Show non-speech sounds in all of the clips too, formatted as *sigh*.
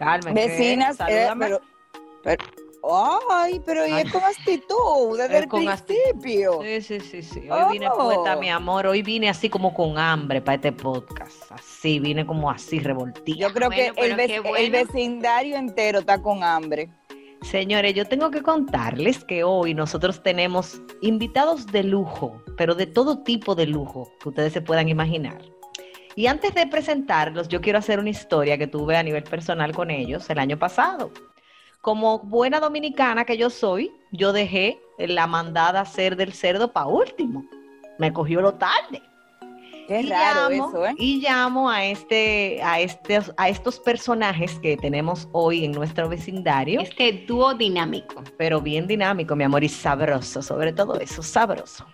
Carmen, Vecinas, eh, Salúdame. pero, pero- ay, pero y es con actitud desde Es el principio. Sí, sí, sí, sí. Hoy vine Oh. puesta, mi amor. Hoy vine así como con hambre para este podcast. Así, vine como así revoltilla. Yo creo Bueno, que el, vec- vecindario entero está con hambre. Señores, yo tengo que contarles que hoy nosotros tenemos invitados de lujo, pero de todo tipo de lujo que ustedes se puedan imaginar. Y antes de presentarlos, yo quiero hacer una historia que tuve a nivel personal con ellos el año pasado. Como buena dominicana que yo soy, yo dejé la mandada a hacer del cerdo para último. Me cogió lo tarde. Qué y raro llamo, eso, ¿eh? Y llamo a este, a este, a estos personajes que tenemos hoy en nuestro vecindario Este dúo dinámico. pero bien dinámico, mi amor, y sabroso, sobre todo eso, sabroso.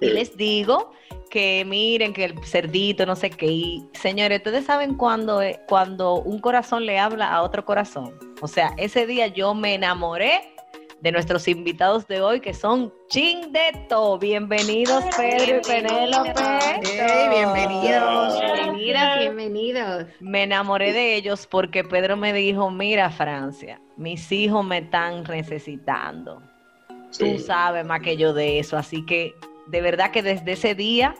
Y les digo que miren que el cerdito, no sé qué, y señores, ustedes saben cuando, eh, cuando un corazón le habla a otro corazón. O sea, ese día yo me enamoré de nuestros invitados de hoy que son Ching de To. Bienvenidos, Pedro y Penélope. Bienvenidos. Bienvenidas, bienvenidos. Me enamoré de ellos porque Pedro me dijo, mira Francia, mis hijos me están necesitando. Tú sabes más que yo de eso, así que de verdad que desde ese día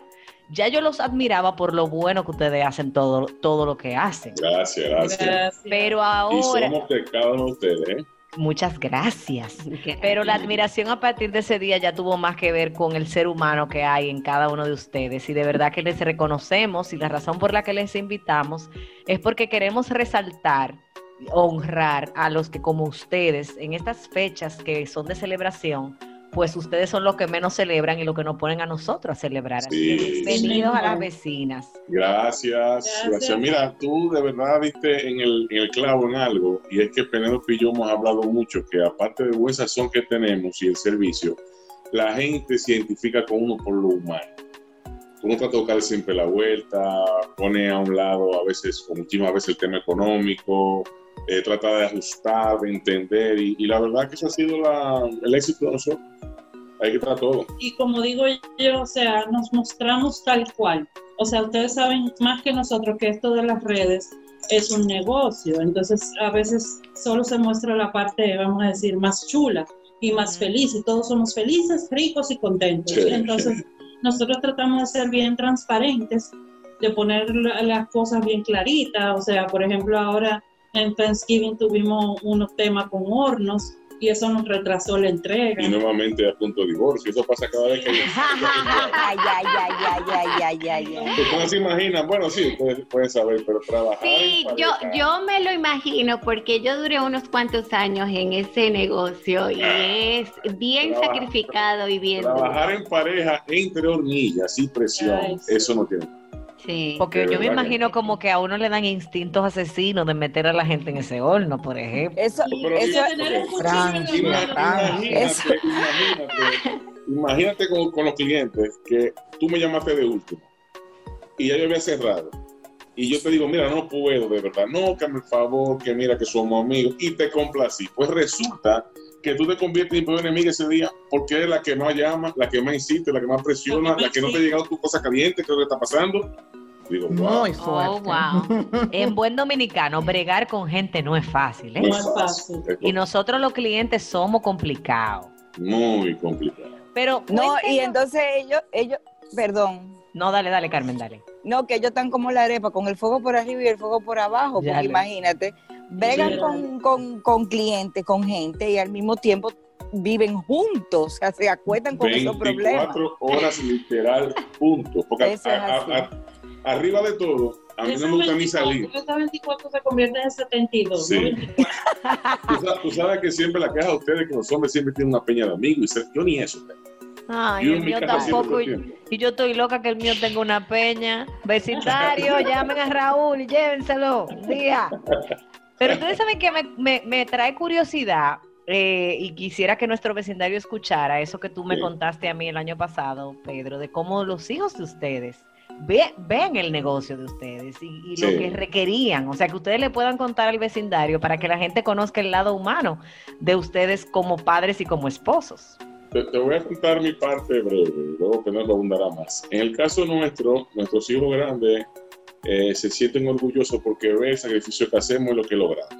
ya yo los admiraba por lo bueno que ustedes hacen todo, todo lo que hacen. Gracias, gracias. Pero Y ahora, somos de cada uno de ustedes, ¿eh? muchas gracias. *laughs* Pero la admiración a partir de ese día ya tuvo más que ver con el ser humano que hay en cada uno de ustedes. Y de verdad que les reconocemos y la razón por la que les invitamos es porque queremos resaltar, honrar a los que como ustedes en estas fechas que son de celebración, pues ustedes son los que menos celebran y los que nos ponen a nosotros a celebrar. Así que Sí. bienvenidos a las vecinas. Gracias, gracias. Mira, tú de verdad viste en el, en el clavo en algo, y es que Penélope y yo hemos hablado mucho que aparte del buen sazón que tenemos y el servicio, la gente se identifica con uno por lo humano. Uno trata de tocar siempre la vuelta, pone a un lado a veces, o muchísimas veces, el tema económico, eh, trata de ajustar, de entender, y, y la verdad que eso ha sido la- el éxito de nosotros. Hay que tratar todo. y como digo yo, o sea, nos mostramos tal cual. O sea, ustedes saben más que nosotros que esto de las redes es un negocio, entonces a veces solo se muestra la parte, vamos a decir, más chula y más feliz, y todos somos felices, ricos y contentos. Sí. Entonces, nosotros tratamos de ser bien transparentes, de poner la- las cosas bien claritas, o sea, por ejemplo, ahora en Thanksgiving tuvimos unos temas con hornos y eso nos retrasó la entrega. Y nuevamente a punto de divorcio. Eso pasa cada vez que hay *laughs* Ay, ay, ay, ay, ay, ay, ay, ay. Ustedes se imaginan, bueno, sí, ustedes pueden saber, pero trabajar. Sí, en yo, pareja, yo me lo imagino porque yo duré unos cuantos años en ese negocio y es bien Trabaja- sacrificado y bien duro. Trabajar en pareja entre hornillas y presión, Ay, sí. eso no tiene. Sí. Porque yo me imagino como que a uno le dan instintos asesinos de meter a la gente en ese horno, por ejemplo. Eso, eso. Imagínate, imagínate, imagínate con, con los clientes que tú me llamaste de último y ya yo había cerrado. Y yo te digo, mira, no puedo, de verdad, no, que me favor, que mira que somos amigos, y te complací. Pues resulta que tú te conviertes en peor enemiga ese día porque eres la que más llama, la que más insiste, la que más presiona, La que no te ha llegado tu cosa caliente, que es lo que está pasando. Digo, wow. Muy fuerte. Oh, wow. En buen dominicano, bregar con gente no es fácil, ¿eh? No es fácil. Y nosotros los clientes somos complicados. muy complicado. Pero No, y entonces ellos, ellos, perdón, No, dale, dale, Carmen, dale. no, que ellos están como la arepa, con el fuego por arriba y el fuego por abajo, Ya porque imagínate, bregan Sí. con, con, con clientes, con gente y al mismo tiempo viven juntos, o sea, se acuestan con esos problemas. 24 horas literal, punto. Porque a- a- a- arriba de todo, a mí no me gusta ni 24, salir. Esas 24 se convierten en 72. Sí. ¿no? 24. Tú sabes, tú sabes que siempre la queja de ustedes que los hombres siempre tienen una peña de amigos. Y se- yo ni eso tengo. Ay, Yo el mío tampoco. Y, y yo estoy loca que el mío tenga una peña. Vecindario, *laughs* llamen a Raúl y llévenselo. Día. Pero ustedes saben que me, me- me trae curiosidad eh, y quisiera que nuestro vecindario escuchara eso que tú me Sí. contaste a mí el año pasado, Pedro, de cómo los hijos de ustedes ve- ven el negocio de ustedes y, y lo que requerían. O sea, que ustedes le puedan contar al vecindario para que la gente conozca el lado humano de ustedes como padres y como esposos. Te, te voy a contar mi parte breve, luego que no lo abundará más. En el caso nuestro, nuestros hijos grandes eh, se sienten orgullosos porque ven el sacrificio que hacemos y lo que logramos.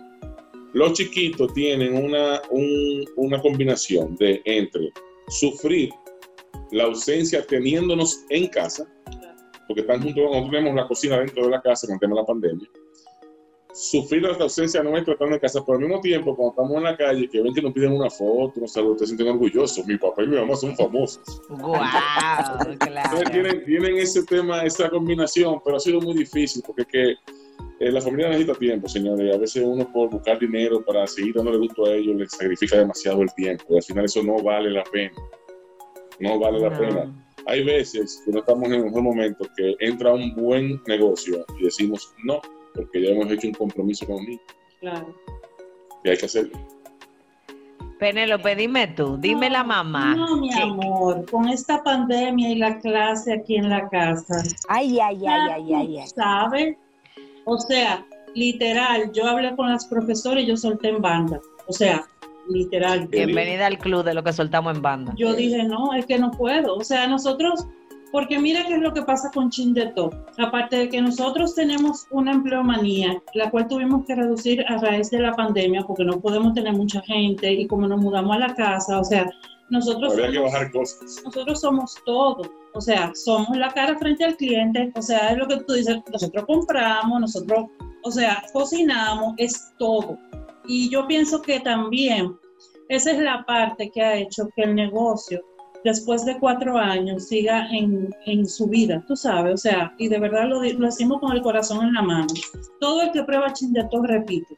Los chiquitos tienen una, un- una combinación de entre sufrir la ausencia teniéndonos en casa, porque están juntos, nosotros tenemos la cocina dentro de la casa con el tema de la pandemia, sufrir la ausencia nuestra estando en casa, pero al mismo tiempo, cuando estamos en la calle, que ven que nos piden una foto, nos saludan, se sienten orgullosos. Mi papá y mi mamá son famosos. ¡Guau! claro. Entonces, tienen, tienen ese tema, esa combinación, pero ha sido muy difícil porque es que eh, la familia necesita tiempo, señores. A veces uno por buscar dinero para seguir dándole gusto a ellos les sacrifica demasiado el tiempo. Y al final eso no vale la pena. No vale la No. pena. Hay veces que no estamos en el mejor momento que entra un buen negocio y decimos no, porque ya hemos hecho un compromiso con niños Claro. y hay que hacerlo. Penélope, dime tú, dime la mamá. No, mi ¿Qué- amor, con esta pandemia y la clase aquí en la casa. Ay, ay, ay, ay, ay, ay. ¿Sabe? O sea, literal, yo hablé con las profesoras y yo solté en banda. O sea, literal. Bienvenida al club de lo que soltamos en banda. Yo dije, no, es que no puedo. O sea, nosotros, porque mira qué es lo que pasa con Chindeto. Aparte de que nosotros tenemos una empleomanía, la cual tuvimos que reducir a raíz de la pandemia, porque no podemos tener mucha gente y como nos mudamos a la casa, o sea, nosotros Habría que somos- bajar cosas. nosotros somos todo. O sea, somos la cara frente al cliente. O sea, es lo que tú dices, nosotros compramos, nosotros, o sea, cocinamos, es todo. Y yo pienso que también esa es la parte que ha hecho que el negocio, después de cuatro años, siga en, en su vida, tú sabes. O sea, y de verdad lo, lo decimos con el corazón en la mano. Todo el que prueba chindeto repite.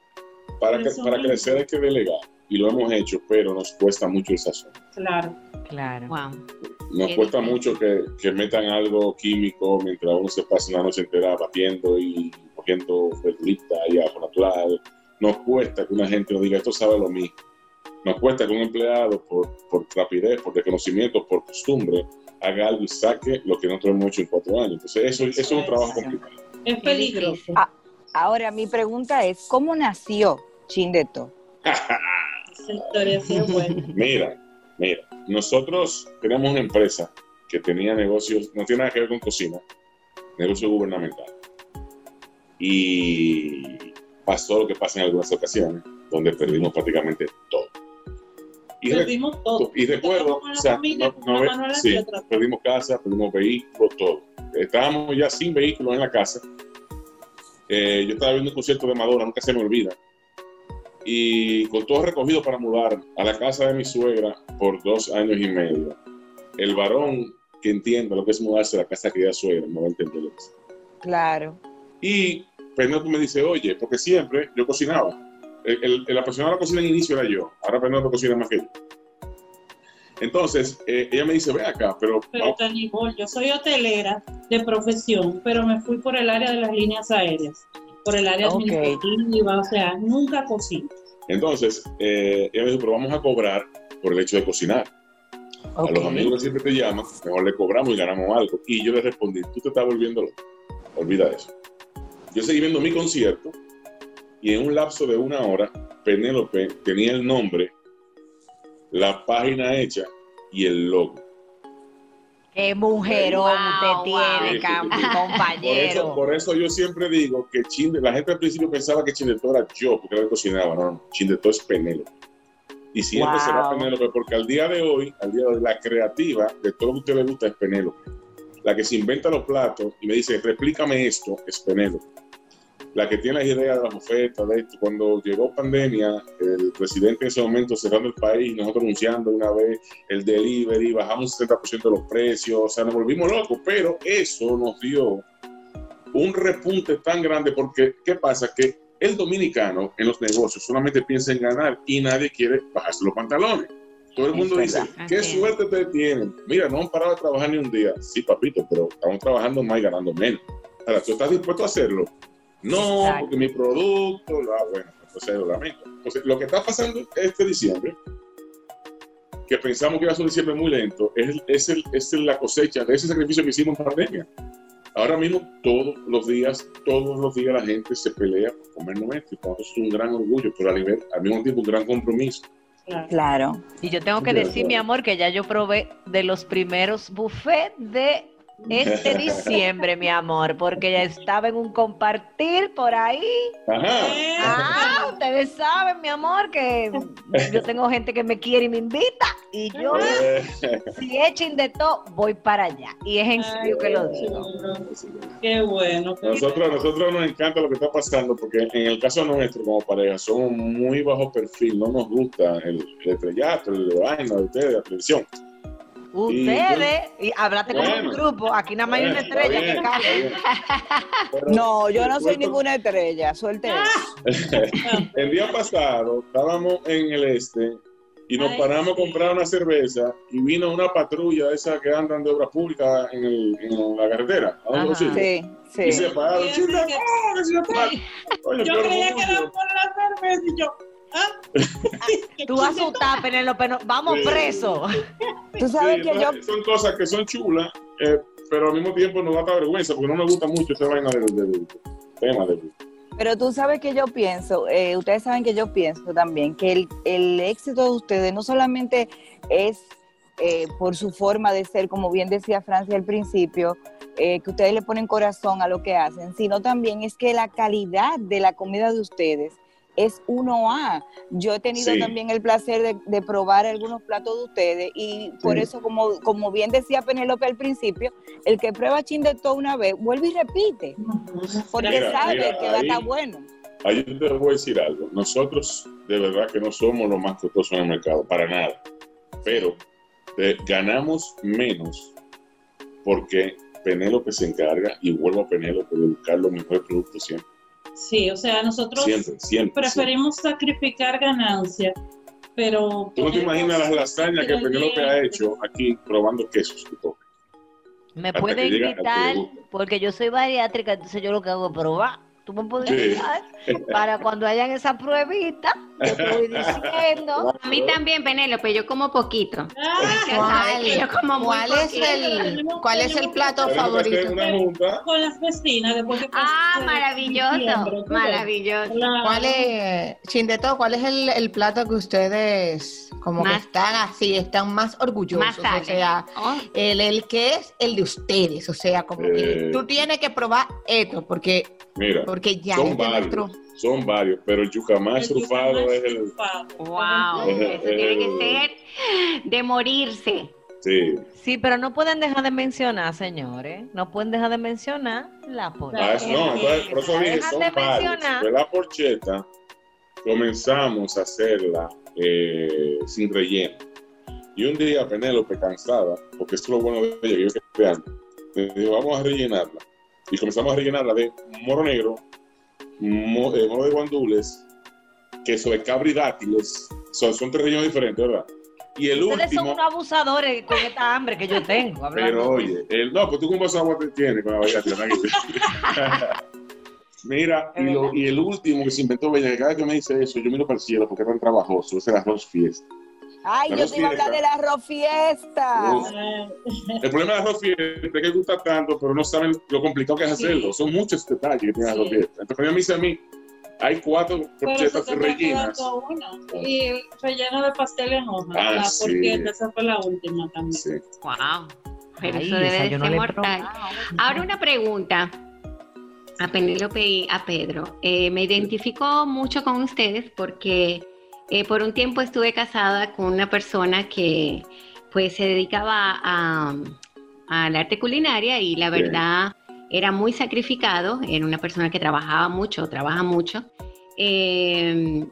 Para, que, para mismo. crecer hay que delegar. Y lo hemos hecho, pero nos cuesta mucho el sazón. Claro. Claro. Wow. Nos Qué cuesta difícil. mucho que, que metan algo químico mientras uno se pasa una noche entera batiendo y cogiendo verdurita y ajo natural. Nos cuesta que una gente nos diga esto sabe lo mismo. Nos cuesta que un empleado, por, por rapidez, por desconocimiento, por costumbre, haga algo y saque lo que nosotros hemos hecho en cuatro años. Entonces, eso, eso es un trabajo complicado. Es peligroso. Ah. Ahora, mi pregunta es, ¿cómo nació Chindeto? *laughs* Esa historia sí es buena. Mira, mira, nosotros tenemos una empresa que tenía negocios, no tiene nada que ver con cocina, negocio gubernamental. Y pasó lo que pasa en algunas ocasiones, donde perdimos prácticamente todo. Y, re- todo. y recuerdo, o sea, familia, no- no sí, perdimos casa, perdimos vehículos, todo. Estábamos ya sin vehículos en la casa. Eh, yo estaba viendo un concierto de Madonna, nunca se me olvida. Y con todo recogido para mudar a la casa de mi suegra por dos años y medio. El varón que entienda lo que es mudarse a la casa que ya suegra, no va a entender lo que es. Claro. Y Penélope me dice, oye, porque siempre yo cocinaba. El, el, el apasionado de la cocina en inicio era yo. Ahora Penélope cocina más que yo. Entonces, eh, ella me dice, ve acá, pero Pero vamos- Tanibol, yo soy hotelera de profesión, pero me fui por el área de las líneas aéreas, por el área Ok. administrativa, o sea, nunca cocino. Entonces, eh, ella me dijo, pero vamos a cobrar por el hecho de cocinar. A los amigos que siempre te llaman, mejor le cobramos y ganamos algo. Y yo le respondí, tú te estás volviendo loco. Olvida eso. Yo seguí viendo mi concierto y en un lapso de una hora, Penélope tenía el nombre, la página hecha y el logo. Qué mujerón Wow, usted tiene, wow. cam- Por eso, compañero. por eso yo siempre digo que Chinde, la gente al principio pensaba que Chindeto era yo, porque era el que cocinaba. No, no, Chindeto es Penélope. Y siempre Wow. será Penélope, porque al día de hoy, al día de hoy, la creativa de todo lo que a usted le gusta es Penélope. La que se inventa los platos y me dice, replícame esto, es Penélope. La que tiene las ideas de las ofertas, de esto. Cuando llegó pandemia, el presidente en ese momento cerrando el país, nosotros anunciando una vez el delivery, bajamos un 70% de los precios, o sea, nos volvimos locos, pero eso nos dio un repunte tan grande porque, ¿qué pasa? Que el dominicano en los negocios solamente piensa en ganar y nadie quiere bajarse los pantalones. Todo el mundo dice, qué Así suerte ustedes tienen. Mira, no han parado de trabajar ni un día. Sí, papito, pero estamos trabajando más y ganando menos. Ahora, ¿tú estás dispuesto a hacerlo? No, Exacto. porque mi producto, ah, bueno, entonces lo lamento. Entonces, lo que está pasando este diciembre, que pensamos que iba a ser un diciembre muy lento, es, es, el, es la cosecha de ese sacrificio que hicimos en pandemia. Ahora mismo, todos los días, todos los días la gente se pelea por comer nuestro, nosotros es un gran orgullo, pero a nivel, al mismo tiempo un gran compromiso. Claro. Y yo tengo que De decir, mi amor, que ya yo probé de los primeros buffets de este diciembre, mi amor, porque ya estaba en un compartir por ahí. Ajá. Ah, ustedes saben, mi amor, que yo tengo gente que me quiere y me invita. Y yo, si echen de todo, voy para allá. Y es en serio que lo digo. Qué bueno. Nosotros, a nosotros nos encanta lo que está pasando porque en el caso nuestro como pareja somos muy bajo perfil, no nos gusta el, el estrellato, el vaina de ustedes, la televisión. Ustedes, y háblate como un grupo, aquí nada más hay una estrella bien, que. *laughs* Pero No, yo no soy ninguna estrella, suelte eso. *laughs* El día pasado estábamos en el este y nos Ay, paramos a sí. comprar una cerveza y vino una patrulla de esas que andan de obras públicas en, el- en la carretera. ¿A dónde Ajá. los sitios? Sí, Y sí. se pararon. Sí, "Chile, sí, que yo tal". Oye, Yo qué creía que era por la cerveza y yo. ¿Ah? Tú asustas, Penélope, vamos Sí. presos. Tú sabes Sí, que yo, Son cosas que son chulas, eh, pero al mismo tiempo nos da vergüenza porque no me gusta mucho esa vaina del, del- del tema del. pero tú sabes que yo pienso, eh, ustedes saben que yo pienso también que el, el éxito de ustedes no solamente es eh, por su forma de ser, como bien decía Francia al principio, eh, que ustedes le ponen corazón a lo que hacen, sino también es que la calidad de la comida de ustedes es 1A. Yo he tenido Sí. también el placer de, de probar algunos platos de ustedes y por Sí. eso, como, como bien decía Penélope al principio, el que prueba chin de todo una vez, vuelve y repite, porque Mira, sabe mira, que va a estar bueno. Ahí te voy a decir algo. Nosotros, de verdad, que no somos los más costosos en el mercado, para nada. Pero eh, ganamos menos porque Penélope se encarga, y vuelvo a Penélope, de buscar los mejores productos siempre. Sí, o sea, nosotros Siempre, siempre. siempre. preferimos sacrificar ganancia, pero... Tú no te imaginas las lasañas que Penélope ha hecho aquí probando quesos y todo. Me Hasta puede invitar, porque yo soy bariátrica, entonces yo lo que hago es probar. Tú me puedes Sí. invitar para cuando hayan esa pruebita, te diciendo. *laughs* A mí también, Penélope, yo como poquito. Ah, que yo como ¿Cuál es poquito. el, cuál es el plato favorito? con las vecinas después que Ah, maravilloso, maravilloso. ¿Cuál es, sin de todo, cuál es el, el plato que ustedes como que están así, están más orgullosos? Más o sea, Oh, el, el que es el de ustedes, o sea, como que Eh. tú tienes que probar esto, porque, Mira, porque ya son de varios. nuestro... Son varios, pero el yucamás El trufado yucamán es el. trufado. wow, eso tiene que ser de morirse. Sí. Sí, pero no pueden dejar de mencionar, señores. No pueden dejar de mencionar la porcheta. Ah, es- no, entonces, por eso dije, Dejan son de mencionar. Pues la porcheta comenzamos a hacerla eh, sin relleno. Y un día Penélope, cansada, porque esto es lo bueno de ella, que yo que creando, me dijo, vamos a rellenarla. Y comenzamos a rellenarla de moro negro, mo- eh, moro de guandules, queso de cabra y dátiles. Son, son tres rellenos diferentes, ¿verdad? Y el Ustedes son último... unos abusadores con esta hambre que yo tengo. hablando. Pero oye, el, no, pues tú cómo agua te tienes con la variación. Mira, y, lo- y el último que se inventó Bella, que cada vez que me dice eso, yo miro para el cielo porque es tan trabajoso, es el arroz fiesta. Ay, yo te iba a hablar del arroz fiesta. Uf. El problema del arroz fiesta es que gusta tanto, pero no saben lo complicado que es Sí. hacerlo. Son muchos detalles que tiene el arroz Sí. fiesta. Entonces, cuando ella me dice a mí, hay cuatro está rellenas. Y el relleno de pastel en hoja. Ah, la sí. porqueta, esa fue la última también. Sí. Wow. Pero Ay, eso debe de ser la mortal. Ahora una pregunta a Penélope y a Pedro. Eh, me identifico mucho con ustedes porque eh, por un tiempo estuve casada con una persona que pues se dedicaba a, al arte culinaria y la Bien. verdad era muy sacrificado, era una persona que trabajaba mucho, trabaja mucho. eh,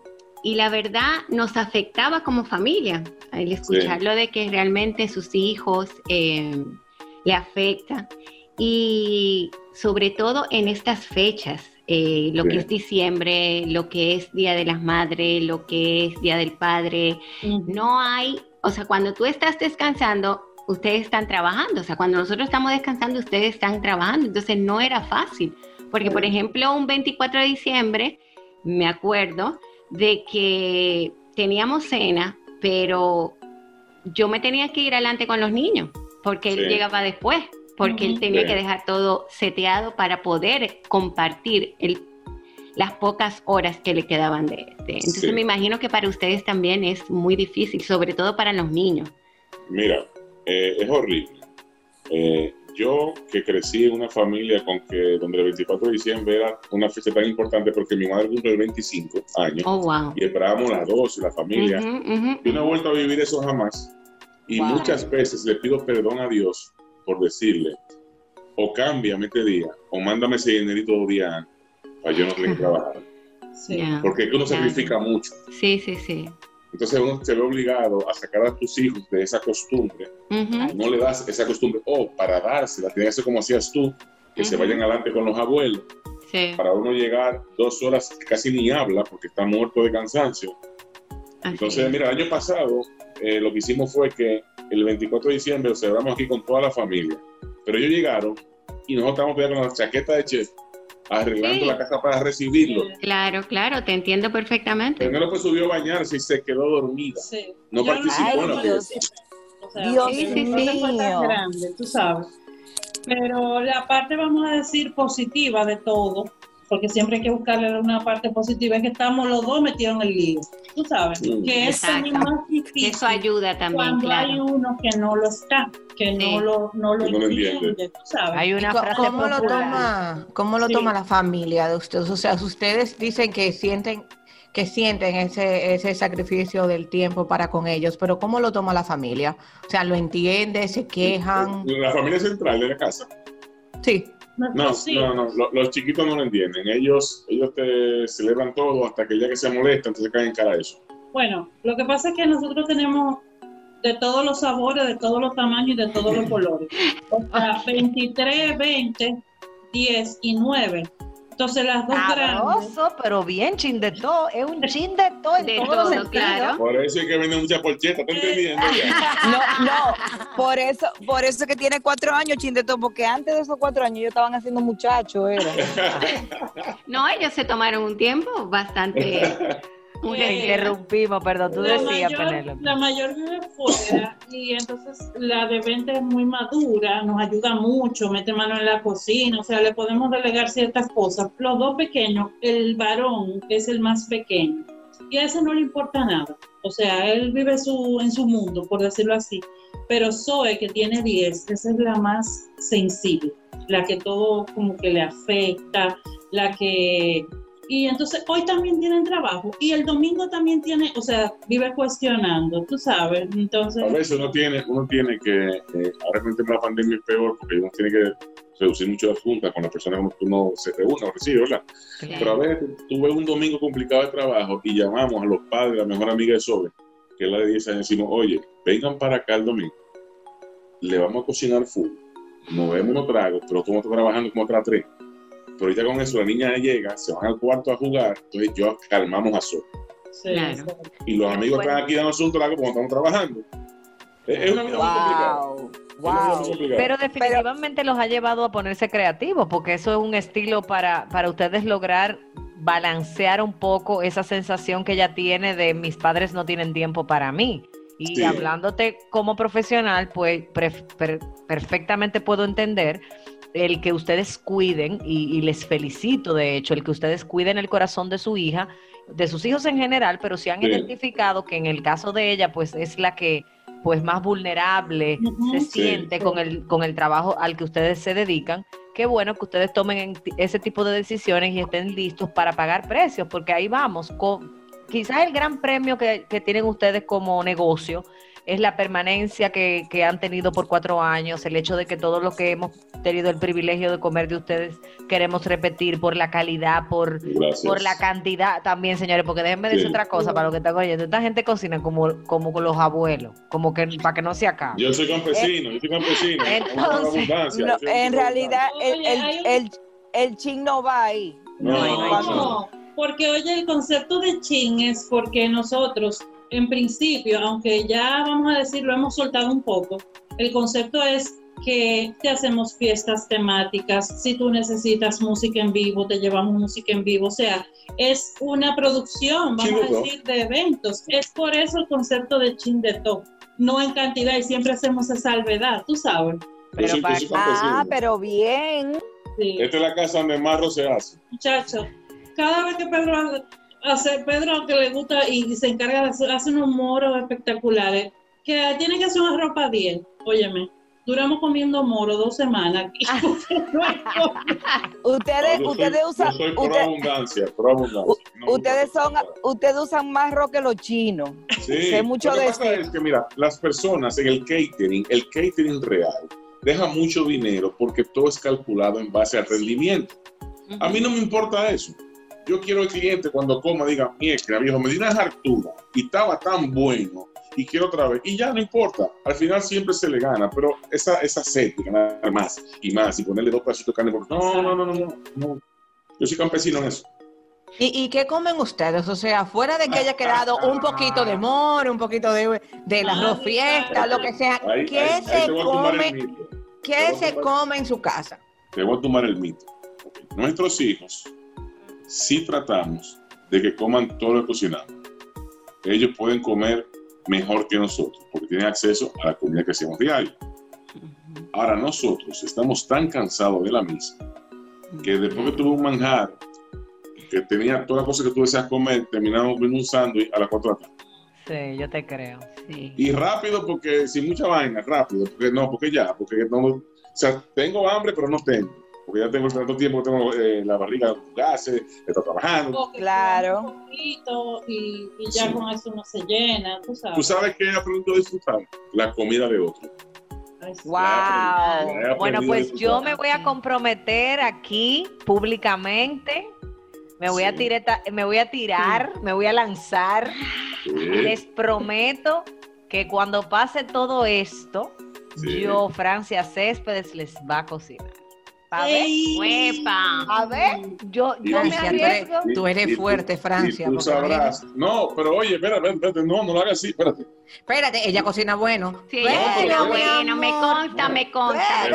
y la verdad nos afectaba como familia el escucharlo de que realmente sus hijos eh, le afecta y sobre todo en estas fechas, eh, lo Sí. que es diciembre, lo que es Día de las Madres, lo que es Día del Padre, no hay, o sea, cuando tú estás descansando, ustedes están trabajando, o sea, cuando nosotros estamos descansando, ustedes están trabajando, entonces no era fácil, porque por ejemplo, un 24 de diciembre, me acuerdo de que teníamos cena, pero yo me tenía que ir adelante con los niños, porque él llegaba después, porque él tenía Sí. que dejar todo seteado para poder compartir el, las pocas horas que le quedaban de, de- Entonces Sí. me imagino que para ustedes también es muy difícil, sobre todo para los niños. Mira, eh, es horrible. Eh, yo que crecí en una familia con que donde el 24 de diciembre era una fecha tan importante porque mi madre cumple el 25 años Oh, wow. y esperábamos las dos y la familia. Ujú, ujú, Yo no he vuelto a vivir eso jamás y Wow. muchas veces le pido perdón a Dios por decirle o cámbiame este día o mándame ese dinerito dos días antes para yo no tener que trabajar. Sí. Porque es que uno sacrifica mucho. Sí, sí, sí. Entonces uno se ve obligado a sacar a tus hijos de esa costumbre Ujú, no le das esa costumbre, o para dársela, tiene que ser como hacías tú, que se Ujú. vayan adelante con los abuelos, Sí, para uno llegar dos horas, casi ni habla porque está muerto de cansancio. así Entonces, es. mira, el año pasado eh, lo que hicimos fue que el 24 de diciembre lo celebramos aquí con toda la familia, pero ellos llegaron y nosotros estábamos todavía con la chaqueta de chef, arreglando Sí. la casa para recibirlo. Claro, claro, te entiendo perfectamente. Penélope subió a bañarse y se quedó dormida. Sí. No Yo participó en la Dios. fiesta. O sea, Dios Sí, no mío. grande, tú sabes. Pero la parte, vamos a decir, positiva de todo, porque siempre hay que buscarle una parte positiva, es que estamos los dos metidos en el lío. Tú sabes, Mm. que es Exacto. también más difícil Eso ayuda también, cuando hay uno que no lo está, que Sí. no lo, no lo no entiende. entiende, tú sabes. Hay una frase ¿Cómo lo toma, cómo lo Sí. toma la familia de ustedes? O sea, ustedes dicen que sienten que sienten ese, ese sacrificio del tiempo para con ellos, pero ¿cómo lo toma la familia? O sea, ¿lo entiende? ¿Se quejan? La familia central de la casa. Sí. No, no, no, lo- los chiquitos no lo entienden. Ellos, ellos te celebran todo hasta que ya que se molestan, entonces caen en cara eso. Bueno, lo que pasa es que nosotros tenemos de todos los sabores, de todos los tamaños y de todos los *laughs* colores. O sea, 23, 20, 10 y 9. Entonces las dos grandes. Sabroso, pero bien chin de todo. Es un chin de todo en De todo, claro. Por eso hay que vender mucha porcheta, ¿estás entendiendo? ya? *laughs* No, no, por eso, por eso que tiene cuatro años, Chindeto, porque antes de esos cuatro años ellos estaban haciendo muchachos, era. *laughs* No, ellos se tomaron un tiempo bastante. *laughs* Te interrumpimos, perdón, tú la decías, mayor, la mayor vive fuera y entonces la de 20 es muy madura, nos ayuda mucho, mete mano en la cocina, o sea, le podemos delegar ciertas cosas. Los dos pequeños, el varón es el más pequeño y a ese no le importa nada, o sea, él vive su, en su mundo, por decirlo así, pero Zoe, que tiene 10, esa es la más sensible, la que todo como que le afecta, la que y entonces hoy también tienen trabajo y el domingo también tiene, o sea, vive cuestionando, tú sabes. Entonces, A veces uno tiene, uno tiene que, eh, ahora de la pandemia es peor, porque uno tiene que reducir mucho las juntas con las personas con las que uno se reúne o recibe, ¿verdad? Pero a veces ves un domingo complicado de trabajo y llamamos a los padres, la mejor amiga de Sobe, que es la de 10 años, y decimos, oye, vengan para acá el domingo, le vamos a cocinar full, nos vemos unos tragos, pero tú no estás trabajando como otras tres. Pero ya con eso la niña llega, se van al cuarto a jugar, entonces yo calmamos a Sobe. sí, Claro. Y los amigos están aquí dando un trago cuando estamos trabajando. Es es una vida muy complicada. Wow, muy wow. complicada. Pero definitivamente los ha llevado a ponerse creativos, porque eso es un estilo para, para ustedes lograr balancear un poco esa sensación que ella tiene de mis padres no tienen tiempo para mí. Y Sí. hablándote como profesional, pues pref- per- perfectamente puedo entender el que ustedes cuiden, y, y les felicito de hecho, el que ustedes cuiden el corazón de su hija de sus hijos en general, pero se han Sí. identificado que en el caso de ella, pues es la que pues más vulnerable se Sí. siente con el, con el trabajo al que ustedes se dedican. Qué bueno que ustedes tomen en- ese tipo de decisiones y estén listos para pagar precios, porque ahí vamos. Con, quizás el gran premio que, que tienen ustedes como negocio es la permanencia que, que han tenido por cuatro años, el hecho de que todo lo que hemos tenido el privilegio de comer de ustedes queremos repetir por la calidad, por, Gracias. por la cantidad también, señores, porque déjenme decir Sí. otra cosa para los que están oyendo. Esta gente cocina como, como con los abuelos, como que para que no se acabe. Yo soy campesino, yo soy campesino. Entonces, No, en realidad, el, el, el, el chin no va ahí. No, No, no, no, no. No, porque oye, el concepto de chin es porque nosotros, en principio, aunque ya vamos a decir, lo hemos soltado un poco, el concepto es que te hacemos fiestas temáticas, si tú necesitas música en vivo, te llevamos música en vivo, o sea, es una producción, vamos a decir, de eventos. Es por eso el concepto de chin de todo, no en cantidad, y siempre hacemos esa salvedad, tú sabes. Pero yo para- campesino. Ah, pero bien. Sí. Esta es la casa donde más se hace. Muchacho, cada vez que Pedro hace- Pedro que le gusta y se encarga de hacer, hace unos moros espectaculares, que tiene que hacer una ropa 10, óyeme, duramos comiendo moro dos semanas. forma. *laughs* *laughs* Ustedes, No, yo ustedes soy, usan, yo soy usted- abundancia, por abundancia. No ustedes son, ustedes usan más arroz que los chinos. Sí, sé mucho lo que de eso. es que, mira, las personas en el catering, el catering real, deja mucho dinero porque todo es calculado en base al rendimiento. A mí no me importa eso. Yo quiero el cliente cuando coma diga, mierda, viejo, me di una hartura y estaba tan bueno y quiero otra vez. Y ya no importa. Al final siempre se le gana, pero esa, esa sed de ganar más y más y ponerle dos pedacitos de carne. Por... No, no, no, no, no, no. Yo soy campesino en eso. ¿Y, y qué comen ustedes? O sea, fuera de que haya quedado un poquito de moro, un poquito de del arroz fiesta, lo que sea, Ahí, ¿qué ahí- ahí se come? ¿Qué se come en su casa? te voy a tomar el mito. Nuestros hijos sí tratamos de que coman todo lo que cocinamos. Ellos pueden comer mejor que nosotros porque tienen acceso a la comida que hacemos diario. Ahora nosotros estamos tan cansados de la misma que después que tuve un manjar que tenía todas las cosas que tú deseas comer, terminamos comiendo un sándwich a las 4 de la tarde. Sí, yo te creo. Sí. Y rápido porque sin mucha vaina, rápido, porque no, porque ya, porque no, o sea, tengo hambre pero no tengo, porque ya tengo tanto tiempo que tengo eh, la barriga con gases, está trabajando. Claro. come un poquito y, y ya Sí. con eso uno se llena, tú sabes. Tú sabes que he aprendido a disfrutar la comida de otro. Wow. He Bueno, pues yo me voy a comprometer aquí públicamente. Me voy a tirar, me voy a tirar, me voy a lanzar. Sí, Les prometo que cuando pase todo esto, Sí. yo, Francia Céspedes, les va a cocinar. A ver, a ver, yo, yo me Francia, tú eres- arriesgo. Tú eres fuerte, Francia. Y tú sabrás. No, pero oye, espérate, espérate, no, no lo hagas así, espérate. Espérate, ella cocina bueno. Sí, Bueno, bueno, me consta, me consta.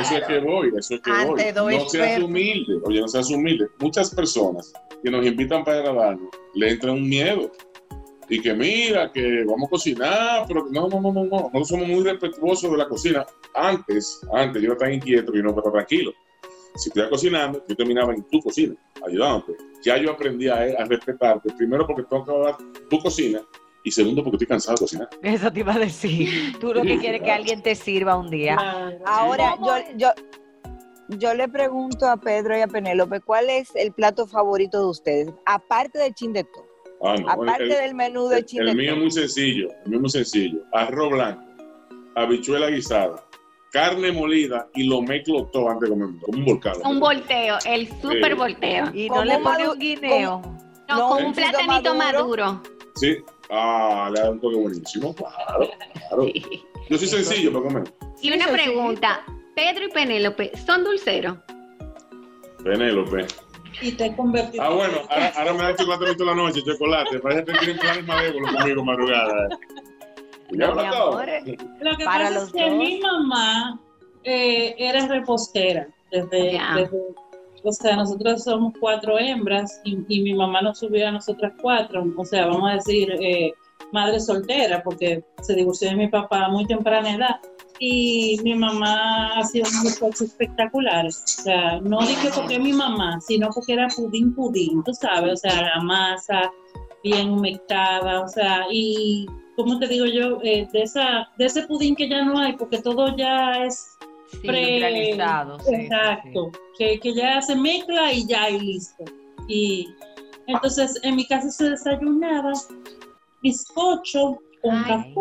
eso es que voy, eso es que Ante voy. dos No seas humilde, oye, no seas humilde. Muchas personas que nos invitan para agradarnos le entran un miedo. Y que mira, que vamos a cocinar, pero no, no, no, no, no. Nosotros somos muy respetuosos de la cocina. Antes, antes yo era tan inquieto que yo no estaba tranquilo. Si estuviera cocinando, yo terminaba en tu cocina, ayudándote. Ya yo aprendí a, a respetarte, primero porque tengo que hablar tu cocina y segundo porque estoy cansado de cocinar. Eso te iba a decir. Tú lo que quieres es que alguien te sirva un día. Claro. Ahora, ¿Cómo yo, yo, yo le pregunto a Pedro y a Penélope, ¿cuál es el plato favorito de ustedes? Aparte del chin de todo. Ah, no, Aparte el- del menú de El, chin el mío es muy sencillo, el mío es muy sencillo. Arroz blanco, habichuela guisada, carne molida y lo mezclo todo antes de comer, como un volcán. Un volteo, el super volteo. Y no le pone un guineo. No, No, con un platanito maduro. maduro. Sí, ah, le da un toque buenísimo, claro, claro. Sí. Yo soy sencillo para comer. Y una pregunta, Pedro y Penélope, ¿son dulceros? Penélope. Y te he convertido. Ah, bueno, ahora, ahora me da chocolate toda la noche, chocolate. Parece que tienen planes malévolos conmigo madrugada. Ya No, amor. Lo que Para pasa los es que dos. mi mamá eh, era repostera. Desde, Ya. desde- o sea, nosotros somos cuatro hembras y, y mi mamá nos subió a nosotras cuatro. O sea, vamos a decir, eh, madre soltera, porque se divorció de mi papá a muy temprana edad. Y mi mamá hacía unos bizcochos espectaculares. O sea, no dije porque mi mamá, sino porque era pudín pudín, tú sabes, o sea, la masa bien humectada, o sea, y como te digo yo, eh, de esa de ese pudín que ya no hay, porque todo ya es Sí, pre- sí, exacto, Que, que ya se mezcla y ya y listo. Y entonces en mi casa se desayunaba bizcocho con café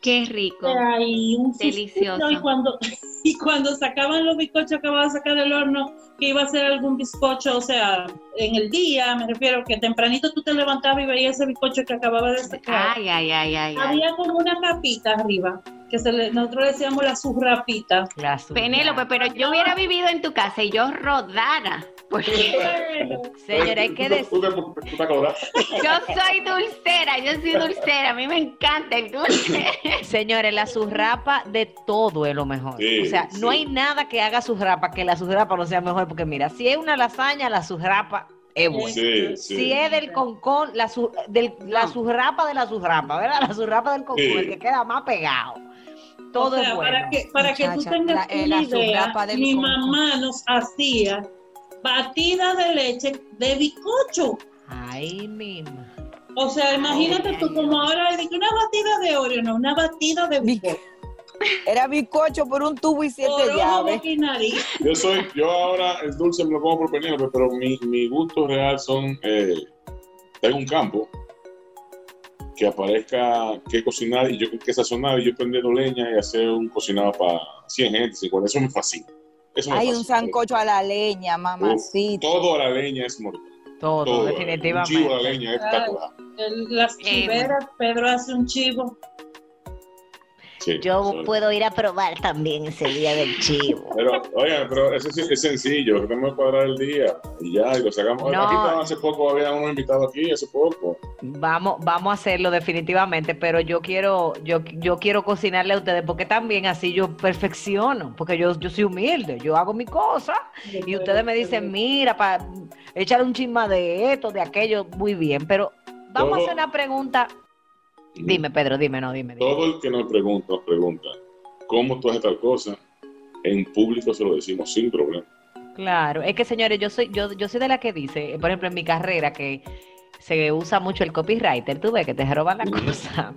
Qué rico. y un Delicioso. y cuando *laughs* y cuando sacaban los bizcochos acababan de sacar del horno que iba a ser algún bizcocho o sea en el día me refiero que tempranito tú te levantabas y veías ese bizcocho que acababa de sacar Ay, ay, ay, ay. ay. había como una capita arriba que se le, nosotros le decíamos la surrapita La. Penélope, pero yo hubiera vivido en tu casa y yo rodara. Porque Señora, hay que decir. *laughs* Yo soy dulcera, yo soy dulcera, a mí me encanta el dulce. *laughs* Señores, la surrapa de todo es lo mejor. Sí, o sea, sí. no hay nada que haga surrapa que la surrapa no sea mejor, porque mira, si es una lasaña, la surrapa es buena. Sí, sí. Si es del concón, la, su- del- la surrapa de la surrapa, ¿verdad? La surrapa del concón, Sí. el que queda más pegado. Todo O sea, es bueno. para que, para que tú tengas la- una la idea, mi mamá nos hacía batida de leche de bizcocho. Ay, mima. O sea, imagínate tú como ahora hay de que una batida de Oreo, no, una batida de bizcocho. *laughs* Era bizcocho por un tubo y siete Por llaves. *laughs* Yo soy, yo ahora el dulce me lo como por Penélope, pero mi, mi gusto real son, eh, tengo un campo que aparezca que cocinar y yo que sazonar y yo prendiendo leña y hacer un cocinado para 100 gente, 50, eso me fascina. Eso me Hay fascina. un sancocho a la leña, mamacita. Todo a la leña es mortal. Todo, Todo. Un definitivamente. chivo a la leña es espectacular. El- las Eh, chiveras, Pedro hace un chivo. Sí, Yo puedo ir a probar también ese día del chivo. Pero, oigan, pero eso sí es sencillo, tenemos que cuadrar el día y ya, y lo sacamos. No. Aquí estaban hace poco, había unos invitados aquí, hace poco. Vamos, vamos a hacerlo definitivamente, pero yo quiero, yo, yo quiero cocinarle a ustedes porque también así yo perfecciono, porque yo, yo soy humilde, yo hago mi cosa y ustedes me dicen, mira, para echarle un chisma de esto, de aquello, muy bien, pero vamos a hacer una pregunta. Dime, Pedro, dime, no, dime. dime. Todo el que nos pregunta, nos pregunta, ¿cómo tú haces tal cosa? En público se lo decimos sin problema. Claro, es que señores, yo soy, yo, yo soy de la que dice, por ejemplo, en mi carrera que se usa mucho el copywriter, tú ves que te roban la cosa.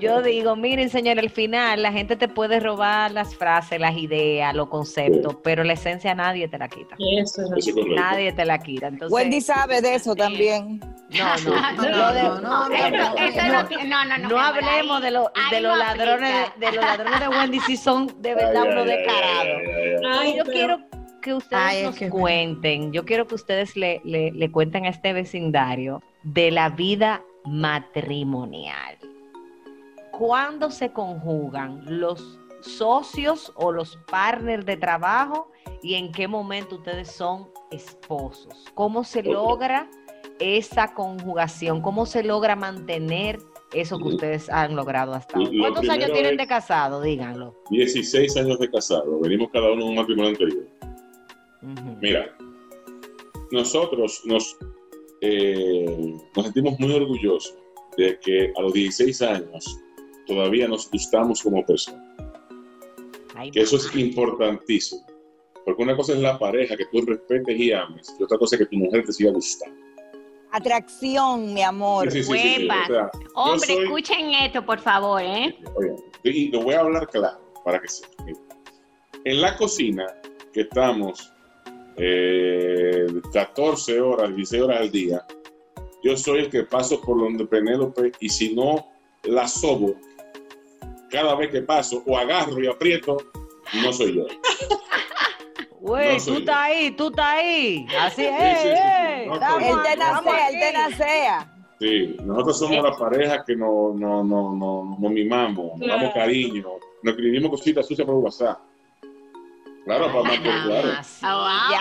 Yo digo, miren, señor, al final la gente te puede robar las frases, las ideas, los conceptos, pero la esencia nadie te la quita. Eso es Eso es correcto. Nadie te la quita. Entonces, Wendy sabe de eso también. no, no, No, no, no, Eso- no, eso no, no, no, no, no mi amor, hablemos de, lo- ahí de los no ladrones de, de los ladrones de Wendy si son de verdad Ay, uno ay, ay, descarado. ay, ay, ay. Ay, yo pero- quiero que ustedes Ay, nos que- cuenten, yo quiero que ustedes le, le- le cuenten a este vecindario de la vida matrimonial. ¿Cuándo se conjugan los socios o los partners de trabajo y en qué momento ustedes son esposos? ¿Cómo se logra esa conjugación? ¿Cómo se logra mantener eso que ustedes han logrado hasta ahora? ¿Cuántos años tienen de casado? Díganlo. 16 años de casado, venimos cada uno en un matrimonio anterior. Mira, nosotros nos, eh, nos sentimos muy orgullosos de que a los 16 años todavía nos gustamos como personas. Que eso es importantísimo. Porque una cosa es la pareja, que tú respetes y ames, y otra cosa es que tu mujer te siga gustando. Atracción, mi amor. Sí, sí, sí, sí, sí. Huepa. O sea, Hombre, soy- escuchen esto, por favor, ¿eh? Y lo voy a hablar claro para que sepan. En la cocina, que estamos eh, 14 horas, 16 horas al día, yo soy el que paso por donde Penélope y si no la sobo, cada vez que paso o agarro y aprieto, no soy yo. *laughs* Güey, No tú estás ahí, tú estás ahí. Así es. No estamos tenacea, el aquí. tenacea. Sí, nosotros somos la pareja que nos no, no, no, nos mimamos, nos damos cariño, nos escribimos cositas sucias por WhatsApp. Claro, para mantener, claro. Ah, wow.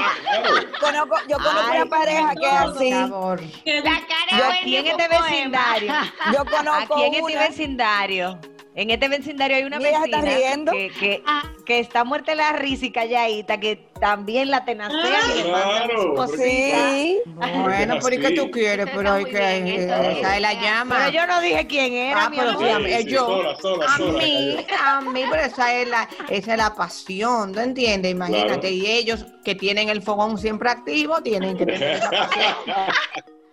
claro. Yo conozco Ay, una pareja que es así. La cara aquí en este vecindario, Yo *laughs* conozco aquí en este una. vecindario, en este vecindario hay una Mira, se está vecina riendo. que, que, Ah. que está muerta la risa y calladita, que también la y le mandan cosita. Sí. Bueno, pero ¿y qué tú quieres? Pero hay que eh, esa es la llama. Pero yo no dije quién era, Ah, mi pero amor. sí, a mí- Sí, sí, yo- sola, sola, A sola, mí, a mí, pero esa es la, esa es la pasión, ¿tú entiendes? Imagínate, Claro. y ellos que tienen el fogón siempre activo, tienen que tener esa pasión. *laughs*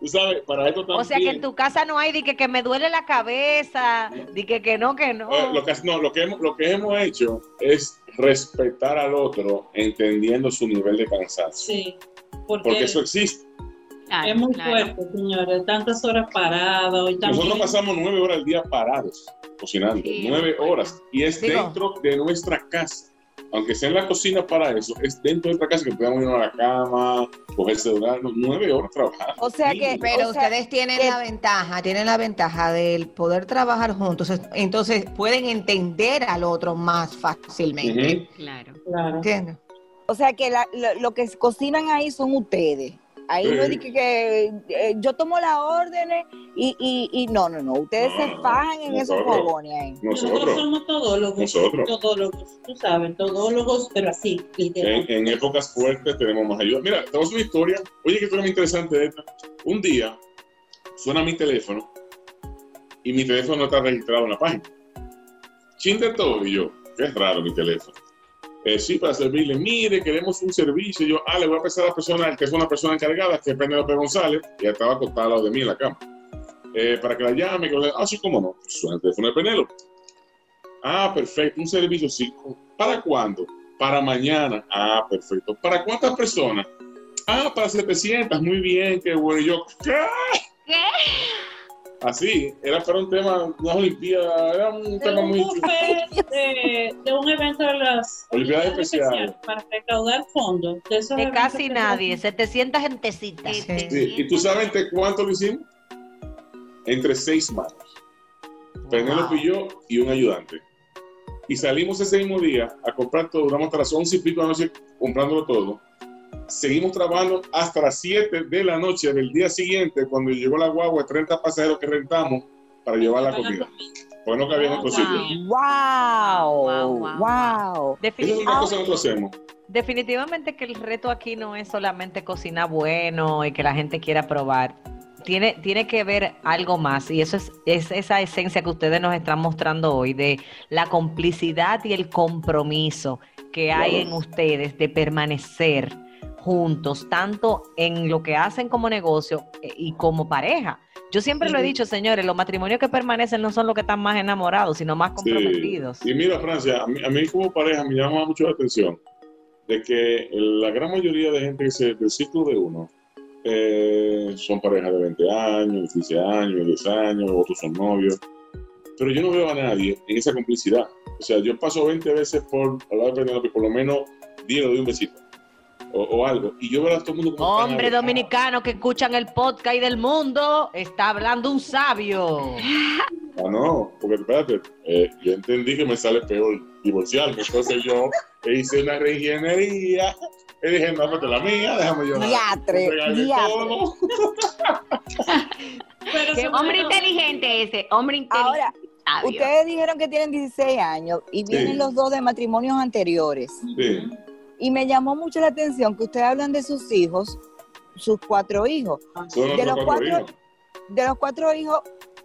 Tú sabes, para esto también. O sea que en tu casa no hay de que, que me duele la cabeza, de que, que no, que no. Eh, lo, que, no, lo, que hemos, lo que hemos hecho es respetar al otro entendiendo su nivel de cansancio. Sí, porque, Porque eso existe. Claro, es muy claro. fuerte, señores. Tantas horas paradas y también. Nosotros pasamos nueve horas al día parados, cocinando. Sí, nueve horas. Y es Digo- dentro de nuestra casa. Aunque sea en la cocina para eso, es dentro de nuestra casa que podemos irnos a la cama, hogar, no, nueve horas trabajando. O sea que, Pero o sea, ustedes tienen que- la ventaja, tienen la ventaja del poder trabajar juntos, es- entonces pueden entender al otro más fácilmente. Claro. Claro. ¿Entiendes? o sea que la- lo, lo que cocinan ahí son ustedes. Ahí no es Sí. que, que, eh, yo tomo las órdenes y, y, y no, no, no. Ustedes No, se fajan en esos fogones ahí. Nosotros Nosotros, somos todólogos. Nosotros. Todólogos, tú sabes, todólogos, pero así, literal. en, en épocas fuertes tenemos más ayuda. Mira, tenemos una historia. Oye, que historia muy interesante esta. Un día suena mi teléfono y mi teléfono no está registrado en la página. Chin de todo. Y yo, qué raro mi teléfono. Eh, sí, para servirle. Mire, queremos un servicio. Yo, ah, le voy a pasar a la persona, que es una persona encargada, que es Penélope González, y ella estaba acostada al lado de mí en la cama. Eh, para que la llame, que le- ah, sí, cómo no. Suena el teléfono de Penélope. Ah, perfecto, un servicio, sí. ¿Para cuándo? Para mañana. Ah, perfecto. ¿Para cuántas personas? Ah, para 700. Muy bien, qué bueno. Yo, ¿qué? ¿Qué? Así, era para un tema, unas olimpiadas, era un De tema un muy... de, de un evento de las Olimpiadas especiales. para recaudar fondos. De, eventos casi nadie, 700 gentecitas. Sí, Sí. Sí, ¿Y tú sabes entre cuánto lo hicimos? Entre seis manos. Penélope y yo y un ayudante. Y salimos ese mismo día a comprar todo, duramos hasta las once y pico de la noche comprándolo todo. Seguimos trabajando hasta las 7 de la noche del día siguiente, cuando llegó la guagua de 30 pasajeros que rentamos para llevar la comida. Pues no cabía en otro Wow. sitio. ¡Wow! Wow, ¡Wow! wow, Esa es Definitivamente. una cosa que nosotros hacemos. Definitivamente que el reto aquí no es solamente cocinar bueno y que la gente quiera probar. Tiene, tiene que ver algo más y eso es, es esa esencia que ustedes nos están mostrando hoy de la complicidad y el compromiso que hay Claro. en ustedes de permanecer juntos, tanto en lo que hacen como negocio eh, y como pareja. Yo siempre lo he dicho, señores, los matrimonios que permanecen no son los que están más enamorados, sino más comprometidos. Sí. Y mira, Francia, a mí, a mí como pareja me llama mucho la atención de que la gran mayoría de gente que se, del ciclo de uno eh, son parejas de 20 años, 15 años, 10 años, otros son novios. Pero yo no veo a nadie en esa complicidad. O sea, yo paso 20 veces por lado de Penélope, por lo menos 10 le doy un besito. O, o algo. Y yo veo a todo el mundo como. Hombre dominicano que escuchan el podcast y del mundo, está hablando un sabio. Ah, no, porque espérate, eh, yo entendí que me sale peor divorciarme. Entonces yo *laughs* hice una reingeniería y dije, no, vete la mía, déjame yo. Diatre, diatre. *laughs* Pero Qué hombre inteligente ese, hombre inteligente. Ahora, sabio. ustedes dijeron que tienen 16 años y vienen Sí. los dos de matrimonios anteriores. Sí. Y me llamó mucho la atención que ustedes hablan de sus hijos, sus cuatro hijos. Son De los cuatro cuatro- hijos. De los cuatro hijos,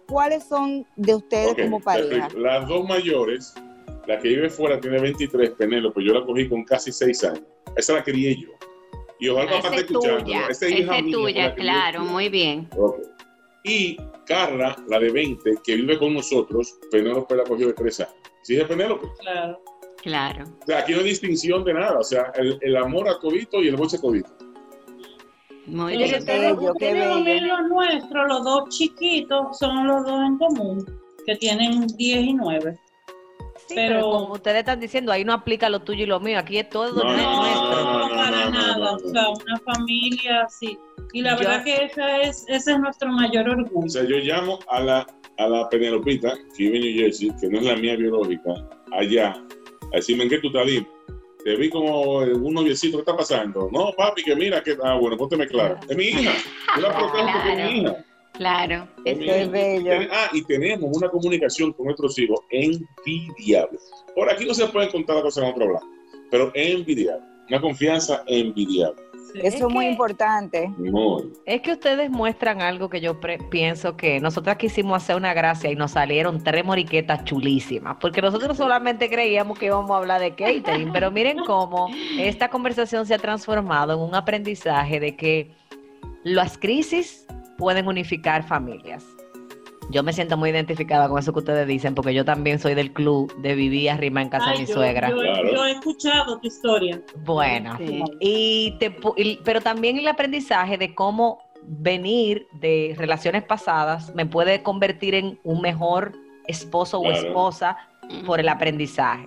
¿cuáles son de ustedes como pareja? Las dos mayores, la que vive fuera tiene 23, Penélope, yo la cogí con casi 6 años. Esa la crié yo. Y ojalá papá Esa esté es escuchando. tuya, Esa es hija tuya, claro, muy bien. Y Carla, la de 20, que vive con nosotros, Penélope la cogió de 3 años. ¿Sí es Penélope? Claro. Claro. O sea, aquí no hay distinción de nada. O sea, el, el amor a todito y el boche a todito. Muy Pero bien. Ustedes bello. ven los nuestros, los dos chiquitos, son los dos en común, que tienen 10 y 9. Sí, pero, Pero- como ustedes están diciendo, ahí no aplica lo tuyo y lo mío, aquí es todo No, nuestro. no, No, no, no, para no, nada. no, no. O sea, una familia así. Y la Yo- verdad que esa es, ese es nuestro mayor O orgullo. sea, yo llamo a la, a la Penelopita, que vive en New Jersey, que no es la mía biológica, allá, a decirme en qué tú estás. Te vi como un noviecito, ¿qué está pasando? No, papi, que mira, que ah, bueno, pónteme claro. Es mi hija. Yo la protejo porque es mi hija. Claro. Es bello. Ah, y tenemos una comunicación con nuestros hijos envidiable. Por aquí no se pueden contar las cosas en otro lado, pero envidiable. una confianza envidiable. Eso es muy que- importante. Muy. Es que ustedes muestran algo que yo pre- pienso que nosotras quisimos hacer una gracia y nos salieron tres moriquetas chulísimas, porque nosotros solamente creíamos que íbamos a hablar de catering, pero miren cómo esta conversación se ha transformado en un aprendizaje de que las crisis pueden unificar familias. Yo me siento muy identificada con eso que ustedes dicen, porque yo también soy del club de vivir arriba en casa Ay, de mi yo- suegra. Yo, Claro. yo he escuchado tu historia. Bueno, Sí. y te, pu- y- pero también el aprendizaje de cómo venir de relaciones pasadas me puede convertir en un mejor esposo o esposa por el aprendizaje.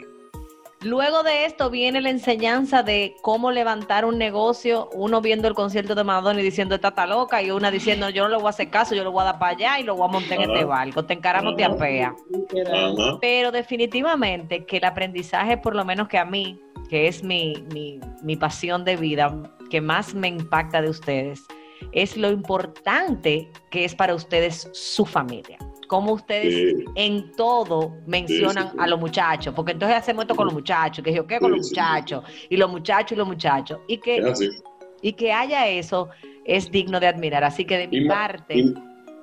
Luego de esto viene la enseñanza de cómo levantar un negocio, uno viendo el concierto de Madonna y diciendo esta está loca, y una diciendo yo no le voy a hacer caso, yo lo voy a dar para allá y lo voy a montar en este barco, te encaramos, te apea. Pero definitivamente que el aprendizaje, por lo menos que a mí, que es mi, mi, mi pasión de vida, que más me impacta de ustedes, es lo importante que es para ustedes su familia. Cómo ustedes Sí. en todo mencionan Sí, sí, sí. a los muchachos, porque entonces hacemos esto con los muchachos, que yo qué con Sí, los sí. muchachos, y los muchachos y los muchachos, y que, y que haya eso es digno de admirar. Así que de mi parte y-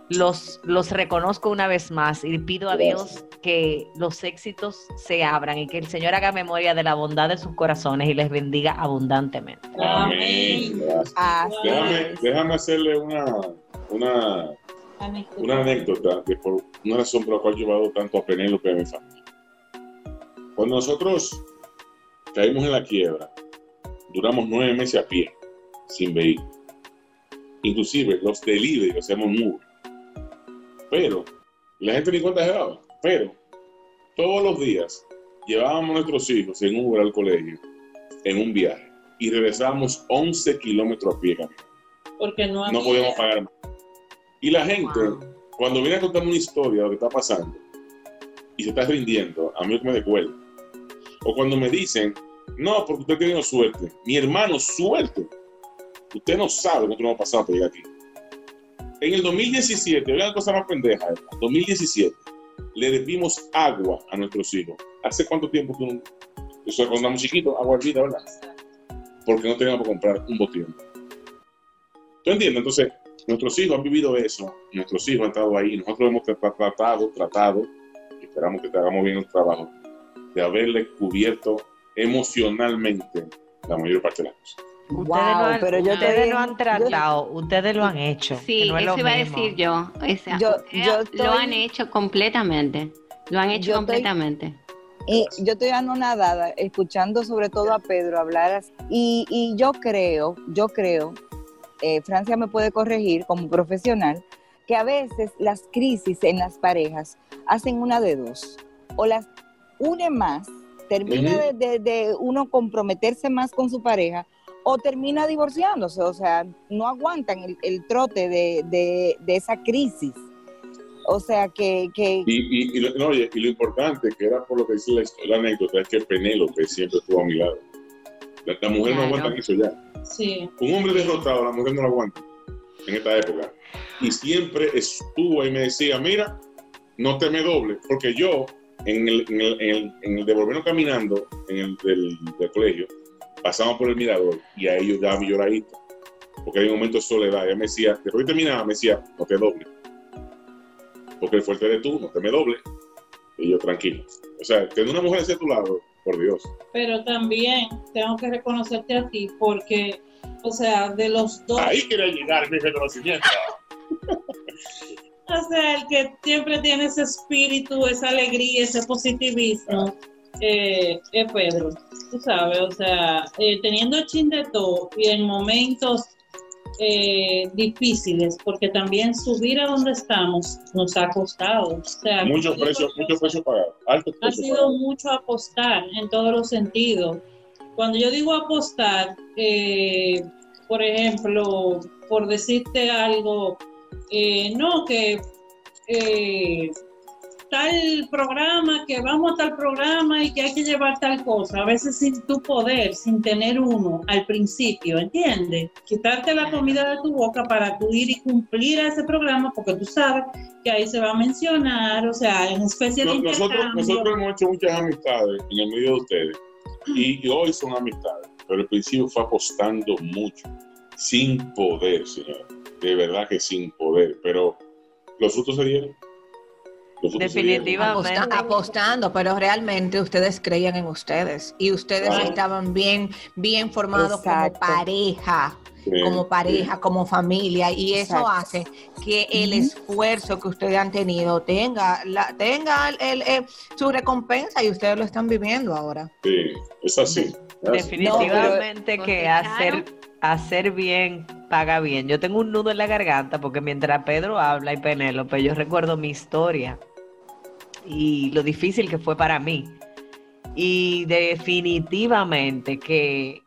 los, los reconozco una vez más y pido a Gracias. Dios que los éxitos se abran y que el Señor haga memoria de la bondad de sus corazones y les bendiga abundantemente. Amén. Déjame, déjame hacerle una, una, una anécdota de por una razón por la cual he llevado tanto a Penélope a mi familia. Cuando nosotros caímos en la quiebra, duramos nueve meses a pie, sin vehículo. Inclusive los delivery en Uber. Pero, la gente ni cuenta se daba, pero todos los días llevábamos a nuestros hijos en Uber al colegio, en un viaje, y regresábamos 11 kilómetros a pie Porque no, no había- podíamos pagar más. Y la gente, Wow. cuando viene a contarme una historia de lo que está pasando y se está rindiendo, a mí que me recuerda. O cuando me dicen, no, porque usted tenido suerte. Mi hermano, suerte. Usted no sabe cuánto nos ha pasado para llegar aquí. En el 2017, vean cosa más pendeja, esta, 2017, le debimos agua a nuestros hijos. ¿Hace cuánto tiempo tú? Eso cuando éramos chiquitos, agua hervida, ¿verdad? Porque no teníamos para comprar un botellón. ¿Tú entiendes? Entonces, nuestros hijos han vivido eso, nuestros hijos han estado ahí, nosotros hemos tra- tratado, tratado, y esperamos que te hagamos bien el trabajo, de haberle cubierto emocionalmente la mayor parte de las cosas. Ustedes, Wow, no han, pero yo ustedes estoy- no han yo- tratado, ustedes lo han hecho. Sí, no es eso lo iba a decir yo. Esa- Yo- yo Lo han hecho completamente. Lo han hecho estoy- completamente. Y yo estoy anonadada escuchando sobre todo a Pedro hablar así. Y, y yo creo, yo creo, eh, Francia me puede corregir como profesional, que a veces las crisis en las parejas hacen una de dos. O las une más, termina de, de- de uno comprometerse más con su pareja, o termina divorciándose. O sea, no aguantan el, el trote de, de- de esa crisis. O sea, que, que Y, y, y lo, no, oye, y lo importante, que era por lo que dice la, la anécdota, es que Penélope siempre estuvo a mi lado. La, la mujer Claro. no aguanta eso ya. Sí. Un hombre derrotado, la mujer no lo aguanta en esta época. Y siempre estuvo y me decía, mira, no te me doble, porque yo, en el, en el, en el, en el devolvernos caminando en el del, del colegio, pasamos por el mirador y a ellos daba mi lloradita. Porque hay un momento de soledad. Ella me decía, después que terminaba, me decía, no te doble. Porque el fuerte eres tú, no te me doble. Y yo, tranquilo. O sea, tener una mujer hacia tu lado, por Dios. Pero también tengo que reconocerte a ti porque, o sea, de los dos, Ahí quería llegar mi reconocimiento. *laughs* o sea, el que siempre tiene ese espíritu, esa alegría, ese positivismo, eh, es Pedro. Tú sabes, o sea, eh, teniendo chin de todo y en momentos eh, difíciles, porque también subir a donde estamos nos ha costado. O sea, Muchos precios, muchos precios pagados. Altos ha precios sido pagados. mucho apostar en todos los sentidos. Cuando yo digo apostar, eh, por ejemplo, por decirte algo, eh, no, que eh, tal programa, que vamos a tal programa y que hay que llevar tal cosa, a veces sin tu poder, sin tener uno al principio, ¿entiendes? Quitarte la comida de tu boca para tú ir y cumplir a ese programa, porque tú sabes que ahí se va a mencionar, o sea, en especie de No- nosotros, nosotros hemos hecho muchas amistades en el medio de ustedes y, y hoy son amistades. pero al principio fue apostando mucho, sin poder, señor. De verdad que sin poder, pero los frutos se dieron. Definitivamente. Aposta- apostando, pero realmente ustedes creían en ustedes y ustedes Claro. estaban bien, bien formados Exacto. como pareja, como pareja, como familia y eso Exacto. hace que el esfuerzo que ustedes han tenido tenga, la, tenga el, el- su recompensa y ustedes lo están viviendo ahora. sí, es así. es así. Definitivamente No, que hacer, hacer bien paga bien. Yo tengo un nudo en la garganta porque mientras Pedro habla y Penélope, yo recuerdo mi historia y lo difícil que fue para mí. Y definitivamente que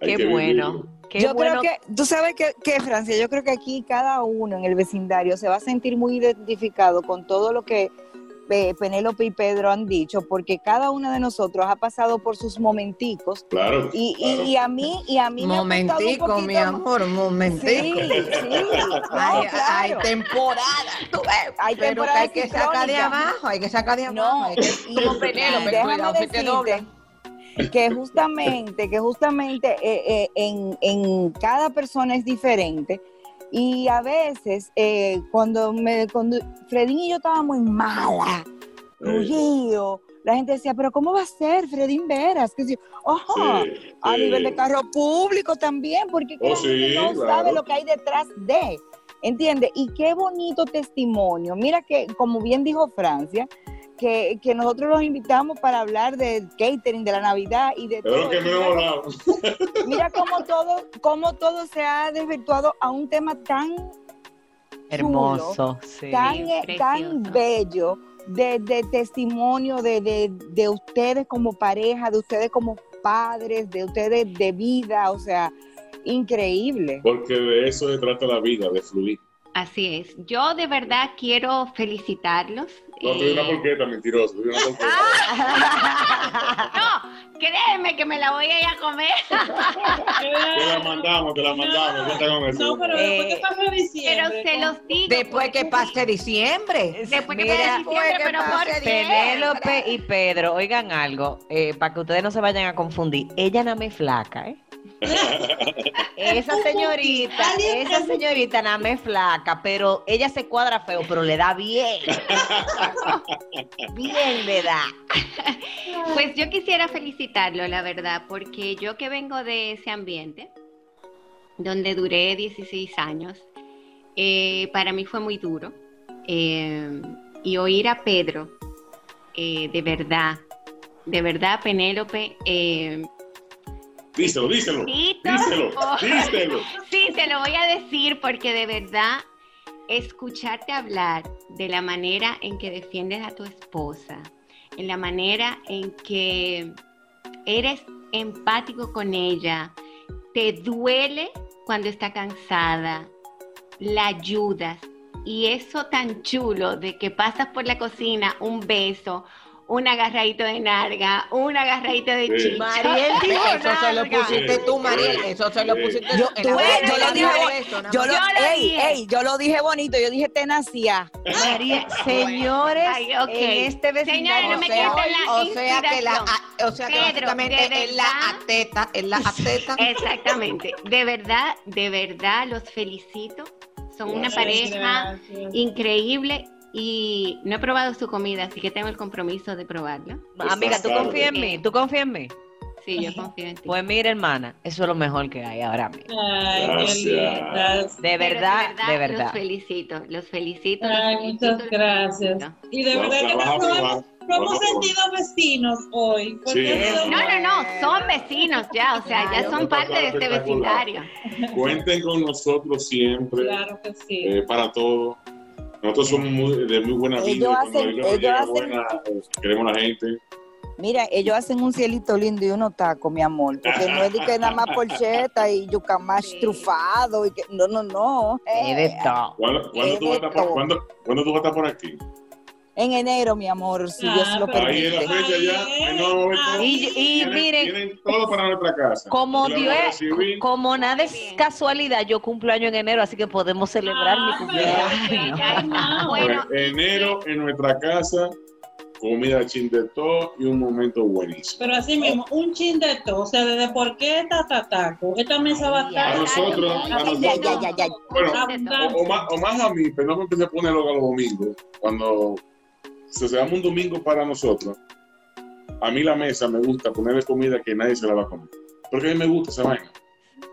qué que bueno. Qué yo bueno. creo que, tú sabes que, que, Francia, yo creo que aquí cada uno en el vecindario se va a sentir muy identificado con todo lo que Penélope y Pedro han dicho, porque cada uno de nosotros ha pasado por sus momenticos. Claro. Y, y- claro. y a mí, y a mí me ha un Momentico, poquito mi amor, Sí, momentico. sí. No, hay, hay claro. temporada, tú ves, Hay pero que hay que sacar de abajo, hay que sacar de abajo. No, hay que- como Penélope, déjame cuidado, si te que justamente, que justamente eh, eh, en, en cada persona es diferente. Y a veces, eh, cuando me cuando Fredín y yo estábamos en mala, rullido, la gente decía, pero ¿cómo va a ser Fredín Veras? Que sí, ojo, Sí, a sí. nivel de carro público también, porque Oh, sí, no claro. sabe lo que hay detrás de. ¿Entiendes? Y qué bonito testimonio. Mira que, como bien dijo Francia, que, que nosotros los invitamos para hablar del catering, de la Navidad y de lo todo. que me he volado. *laughs* Mira cómo todo, cómo todo se ha desvirtuado a un tema tan, Hermoso, sí. tan, eh, tan bello de, de testimonio de, de, de ustedes como pareja, de ustedes como padres, de ustedes de vida, o sea, increíble. Porque de eso se trata la vida, de fluir. Así es. Yo de verdad quiero felicitarlos. No, te doy una eh, porqueta, mentiroso. una *laughs* porqueta. no, créeme que me la voy a ir a comer. *laughs* Te la mandamos, te la mandamos. con eso. No, pero después Eh, que pase Pero diciembre. se con- los digo. Después que pase diciembre. Después que pase diciembre, que pero por pase. Penélope y Pedro, oigan algo, eh, para que ustedes no se vayan a confundir. Ella más es flaca, ¿eh? Esa señorita, esa señorita nada más flaca, pero ella se cuadra feo, pero le da bien. Bien le da. *laughs* Pues yo quisiera felicitarlo, la verdad, porque yo que vengo de ese ambiente, donde duré 16 años, eh, para mí fue muy duro. Eh, y oír a Pedro, eh, de verdad, de verdad, Penélope, eh, Díselo, díselo. Tito, Díselo, oh. díselo. *laughs* Sí, te lo voy a decir porque de verdad escucharte hablar de la manera en que defiendes a tu esposa, en la manera en que eres empático con ella, te duele cuando está cansada, la ayudas y eso tan chulo de que pasas por la cocina, un beso, un agarradito de narga, un agarradito de Sí. chicha. Mariel dijo Eso se lo pusiste tú, Mariel. Eso se lo pusiste Yo- tú. Yo lo dije- nada Yo lo, Yo lo ey, dije. ey, yo lo dije bonito, yo dije tenacia. María, *laughs* señores, Ay, ok. en este vecindario. Señores, no me o sea, quiten la o sea que la, o sea que Pedro, básicamente es la ateta, es la ateta. Exactamente. De verdad, de verdad, los felicito. Son una Gracias. pareja Gracias. increíble y no he probado su comida, así que tengo el compromiso de probarla. Amiga, ¿tú confías en mí? ¿Tú confías en mí? Sí, yo confío en ti. Pues mira, hermana, eso es lo mejor que hay ahora mismo. Ay, qué Gracias. lindas. De Pero verdad, de verdad. Los felicito, los felicito. los Ay, felicito, muchas los gracias. felicito. Y de verdad que nos Trabaja sentido vecinos hoy. Sí. No, no, no, son vecinos ya, o sea, ya son parte de este vecindario. Cuenten con nosotros siempre Claro que sí. eh, para todo. Nosotros somos muy- de muy buena vida. Ellos hacen- ellos llega hacen- buena, eh, queremos a la gente. Mira, ellos hacen un cielito lindo y unos tacos, mi amor, porque no es de que nada más porcheta *laughs* y yucamash Sí. trufado y que no, no, no. Eh. ¿Cuándo, cuándo tú vas a estar por, Esto. cuándo- cuándo tú vas a estar por aquí? En enero, mi amor, si Dios Ah, lo pero- Ahí en la permite. fecha ya. no. Y, y Tienen- miren, Tienen todo para nuestra casa. como Dios como nada es bien. casualidad, yo cumplo año en enero, así que podemos celebrar mi Ah, cumpleaños. pero- Ay, no. bueno, Pues, enero en nuestra casa comida chin de todo y un momento buenísimo. Pero así mismo, un chin de todo, o sea, desde por qué esta tataco, esta mesa va a A estar... nosotros, a nosotros, ya, ya, ya. bueno, o, o más, o más a mí, pero no me empecé a ponerlo a los domingos, cuando se se llama un domingo para nosotros, a mí la mesa me gusta ponerle comida que nadie se la va a comer. Porque a mí me gusta esa vaina.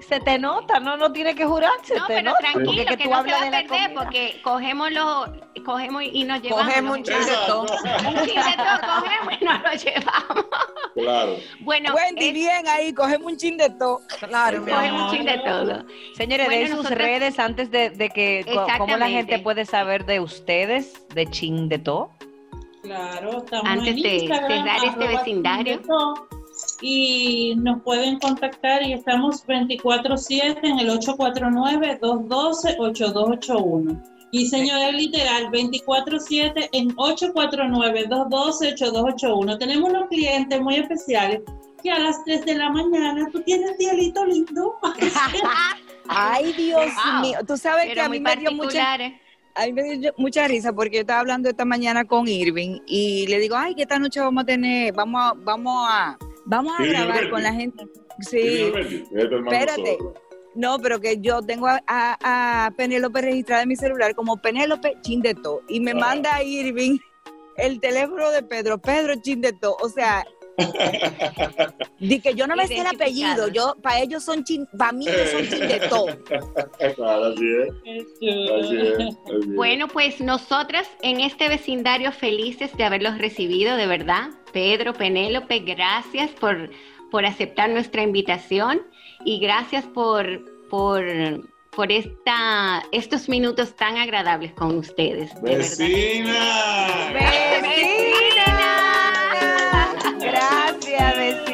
Se te nota, no, no tiene que jurarse. No, te pero nota, tranquilo, porque que, tú no se va a perder, porque cogemos, lo, cogemos y nos llevamos. Cogemos un los chin de muchachos. todo. Un chin de todo cogemos y nos lo llevamos. Claro. Bueno, Wendy, es- bien ahí, cogemos un chin de todo. Claro, mi cogemos un chin de todo. Señores, Bueno, de sus nosotros- redes antes de, de que cómo la gente puede saber de ustedes, de Chin de todo. Claro, estamos Antes en de Instagram, cerrar este vecindario. Y nos pueden contactar y estamos 24-7 en el 849-212-8281. Y señora, literal, 24-7 en 849-212-8281. Tenemos unos clientes muy especiales que a las 3 de la mañana tú tienes cielito lindo. *laughs* *laughs* Ay, Dios Wow. mío. Tú sabes que Pero a muy mí me dio mucha. A mí me dio mucha risa porque yo estaba hablando esta mañana con Irving y le digo, ay, que esta noche vamos a tener, vamos a, vamos a, vamos a grabar con la gente. Sí. Espérate. No, pero que yo tengo a, a, a Penélope registrada en mi celular como Penélope Chindeto y me Ah. manda a Irving el teléfono de Pedro, Pedro Chindeto. O sea, di que yo no me sé el apellido, yo para ellos son chin, para mí ellos son Chindeto. Claro, así es. Así es. así es. Bueno, pues nosotras en este vecindario felices de haberlos recibido, de verdad. Pedro, Penélope, gracias por, por aceptar nuestra invitación y gracias por, por, por esta, estos minutos tan agradables con ustedes. de verdad. Vecina. Bella a veces.